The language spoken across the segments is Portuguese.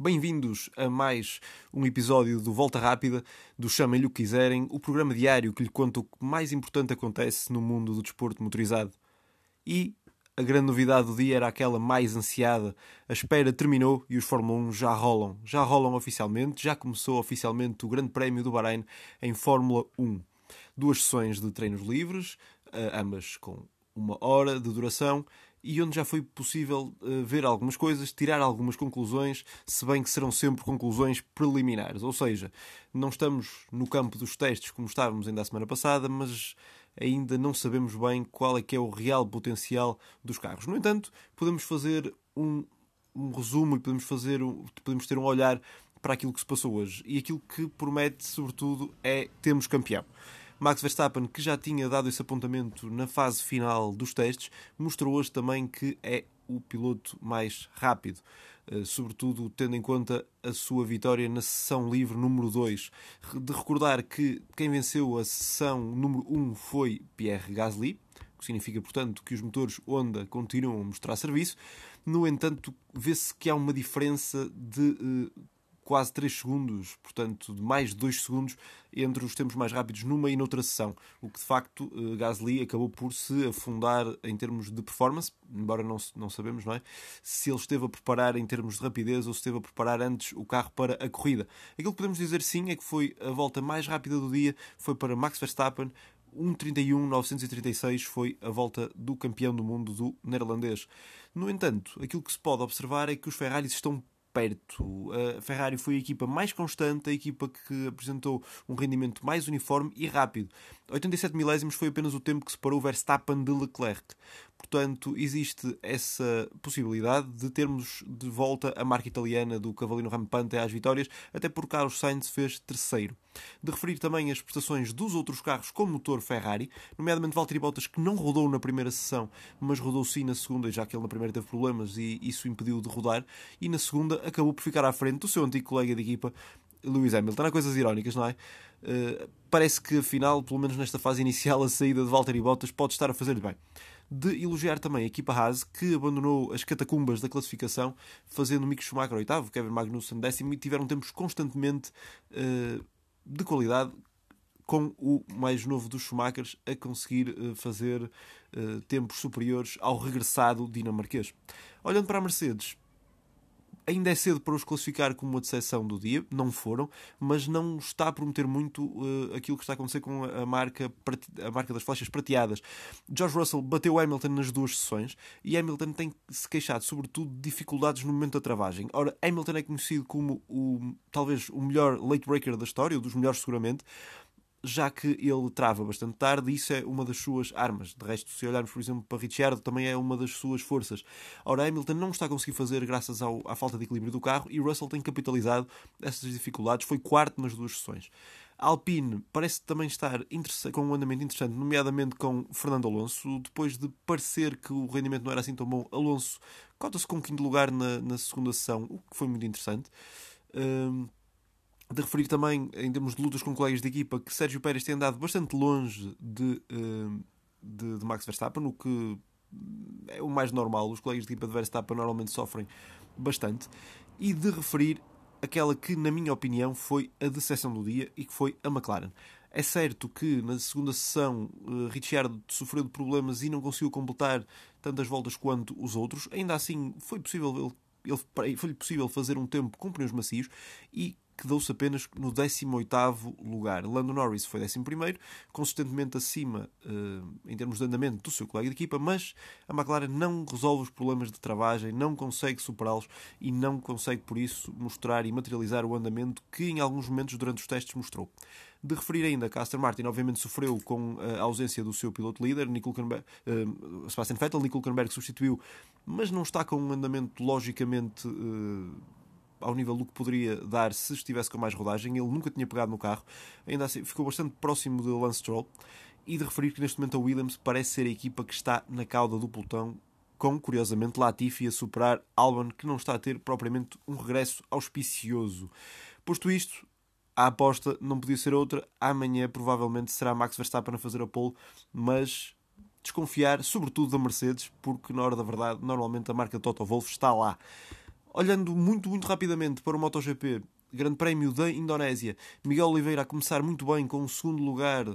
Bem-vindos a mais um episódio do Volta Rápida, do Chamem-lhe o que quiserem, o programa diário que lhe conta o que mais importante acontece no mundo do desporto motorizado. E a grande novidade do dia era aquela mais ansiada. A espera terminou e os Fórmula 1 já rolam. Já rolam oficialmente, já começou oficialmente o Grande Prémio do Bahrein em Fórmula 1. Duas sessões de treinos livres, eh, ambas com uma hora de duração e onde já foi possível uh, ver algumas coisas, tirar algumas conclusões, se bem que serão sempre conclusões preliminares. Ou seja, não estamos no campo dos testes como estávamos ainda a semana passada, mas ainda não sabemos bem qual é que é o real potencial dos carros. No entanto, podemos fazer um, um resumo e podemos, fazer um, podemos ter um olhar para aquilo que se passou hoje. E aquilo que promete, sobretudo, é termos campeão. Max Verstappen, que já tinha dado esse apontamento na fase final dos testes, mostrou hoje também que é o piloto mais rápido, eh, sobretudo tendo em conta a sua vitória na sessão livre número 2. De recordar que quem venceu a sessão número 1 foi Pierre Gasly, o que significa, portanto, que os motores Honda continuam a mostrar serviço. No entanto, vê-se que há uma diferença de eh, quase 3 segundos, portanto, de mais de 2 segundos entre os tempos mais rápidos numa e noutra sessão. O que de facto eh, Gasly acabou por se afundar em termos de performance, embora não, não sabemos, não é? Se ele esteve a preparar em termos de rapidez ou se esteve a preparar antes o carro para a corrida. Aquilo que podemos dizer sim é que foi a volta mais rápida do dia, foi para Max Verstappen, 1.31.936 foi a volta do campeão do mundo do neerlandês. No entanto, aquilo que se pode observar é que os Ferraris estão perto. A Ferrari foi a equipa mais constante, a equipa que apresentou um rendimento mais uniforme e rápido. 87 milésimos foi apenas o tempo que separou Verstappen de Leclerc. Portanto, existe essa possibilidade de termos de volta a marca italiana do Cavalino Rampante às vitórias, até porque Carlos Sainz fez terceiro. De referir também as prestações dos outros carros com motor Ferrari, nomeadamente Valtteri Bottas, que não rodou na primeira sessão, mas rodou sim na segunda, já que ele na primeira teve problemas e isso impediu de rodar, e na segunda acabou por ficar à frente do seu antigo colega de equipa, Lewis Hamilton. Há coisas irónicas, não é? Uh, parece que afinal, pelo menos nesta fase inicial, a saída de Valtteri Bottas pode estar a fazer-lhe bem. De elogiar também a equipa Haas, que abandonou as catacumbas da classificação, fazendo Mick Schumacher oitavo, Kevin Magnussen décimo, e tiveram tempos constantemente uh, de qualidade, com o mais novo dos Schumachers a conseguir uh, fazer tempos superiores ao regressado dinamarquês. Olhando para a Mercedes, Ainda é cedo para os classificar como uma decepção do dia, não foram, mas não está a prometer muito uh, aquilo que está a acontecer com a marca, a marca das flechas prateadas. George Russell bateu Hamilton nas duas sessões e Hamilton tem se queixado, sobretudo, de dificuldades no momento da travagem. Ora, Hamilton é conhecido como o, talvez o melhor late breaker da história, ou dos melhores seguramente, já que ele trava bastante tarde, isso é uma das suas armas. De resto, se olharmos, por exemplo, para Ricciardo, também é uma das suas forças. Ora, Hamilton não está a conseguir fazer graças ao, à falta de equilíbrio do carro e Russell tem capitalizado essas dificuldades, foi quarto nas duas sessões. Alpine parece também estar com um andamento interessante, nomeadamente com Fernando Alonso. Depois de parecer que o rendimento não era assim tão bom, Alonso cota-se com o quinto lugar na, na segunda sessão, o que foi muito interessante. Um, de referir também, em termos de lutas com colegas de equipa, que Sérgio Pérez tem andado bastante longe de, eh, de, de Max Verstappen, o que é o mais normal. Os colegas de equipa de Verstappen normalmente sofrem bastante. E de referir aquela que, na minha opinião, foi a decepção do dia e que foi a McLaren. É certo que na segunda sessão uh, Ricciardo sofreu de problemas e não conseguiu completar tantas voltas quanto os outros. Ainda assim, foi possível ele, ele foi possível fazer um tempo com pneus macios e quedou-se apenas no 18º lugar. Lando Norris foi 11º, consistentemente acima uh, em termos de andamento do seu colega de equipa, mas a McLaren não resolve os problemas de travagem, não consegue superá-los e não consegue, por isso, mostrar e materializar o andamento que em alguns momentos durante os testes mostrou. De referir ainda que a Aston Martin obviamente sofreu com a ausência do seu piloto líder, Nico uh, Sebastian Vettel, Nico Hulkenberg substituiu, mas não está com um andamento logicamente uh, ao nível do que poderia dar se estivesse com mais rodagem. Ele nunca tinha pegado no carro, ainda assim ficou bastante próximo de Lance Stroll. E de referir que neste momento a Williams parece ser a equipa que está na cauda do pelotão, com curiosamente Latifi a superar Albon, que não está a ter propriamente um regresso auspicioso. Posto isto, a aposta não podia ser outra. Amanhã provavelmente será Max Verstappen a fazer a pole, mas desconfiar, sobretudo da Mercedes, porque na hora da verdade, normalmente a marca Toto Wolff está lá. Olhando muito, muito rapidamente para o MotoGP, Grande Prémio da Indonésia, Miguel Oliveira a começar muito bem com o segundo lugar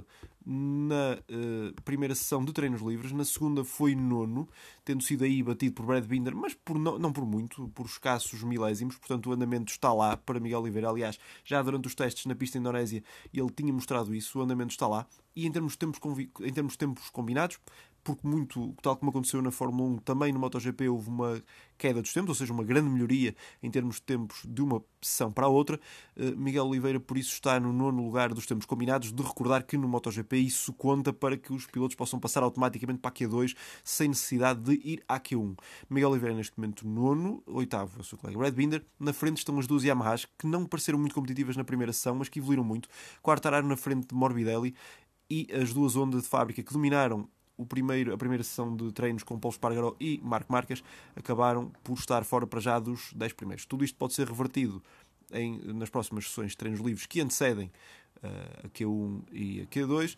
na uh, primeira sessão de treinos livres, na segunda foi nono, tendo sido aí batido por Brad Binder, mas por, não, não por muito, por escassos milésimos, portanto o andamento está lá para Miguel Oliveira. Aliás, já durante os testes na pista Indonésia ele tinha mostrado isso, o andamento está lá. E em termos de tempos, em termos de tempos combinados, porque muito, tal como aconteceu na Fórmula 1, também no MotoGP houve uma queda dos tempos, ou seja, uma grande melhoria em termos de tempos de uma sessão para a outra. Eh, Miguel Oliveira, por isso, está no nono lugar dos tempos combinados. De recordar que no MotoGP isso conta para que os pilotos possam passar automaticamente para a Q2 sem necessidade de ir à Q1. Miguel Oliveira, neste momento, nono, oitavo, o seu colega Brad Binder. Na frente estão as duas Yamahas, que não pareceram muito competitivas na primeira sessão, mas que evoluíram muito. Quartararo na frente de Morbidelli e as duas ondas de fábrica que dominaram o primeiro, a primeira sessão de treinos com Paulo Espargaró e Marco Marques acabaram por estar fora para já dos 10 primeiros. Tudo isto pode ser revertido em, nas próximas sessões de treinos livres que antecedem uh, a Q1 e a Q2.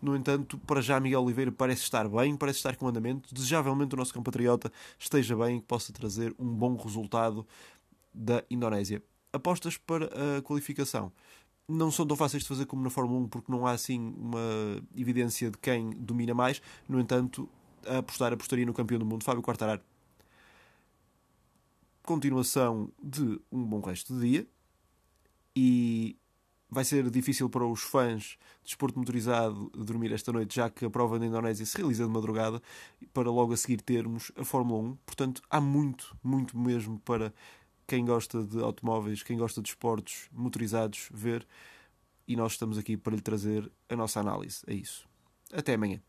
No entanto, para já Miguel Oliveira parece estar bem, parece estar com andamento. Desejavelmente o nosso compatriota esteja bem e que possa trazer um bom resultado da Indonésia. Apostas para a qualificação não são tão fáceis de fazer como na Fórmula 1, porque não há assim uma evidência de quem domina mais. No entanto, a apostar apostaria no campeão do mundo, Fábio Quartararo. Continuação de um bom resto de dia e vai ser difícil para os fãs de desporto motorizado dormir esta noite, já que a prova na Indonésia se realiza de madrugada, para logo a seguir termos a Fórmula 1. Portanto, há muito, muito mesmo para quem gosta de automóveis, quem gosta de esportes motorizados, ver. E nós estamos aqui para lhe trazer a nossa análise. É isso. Até amanhã.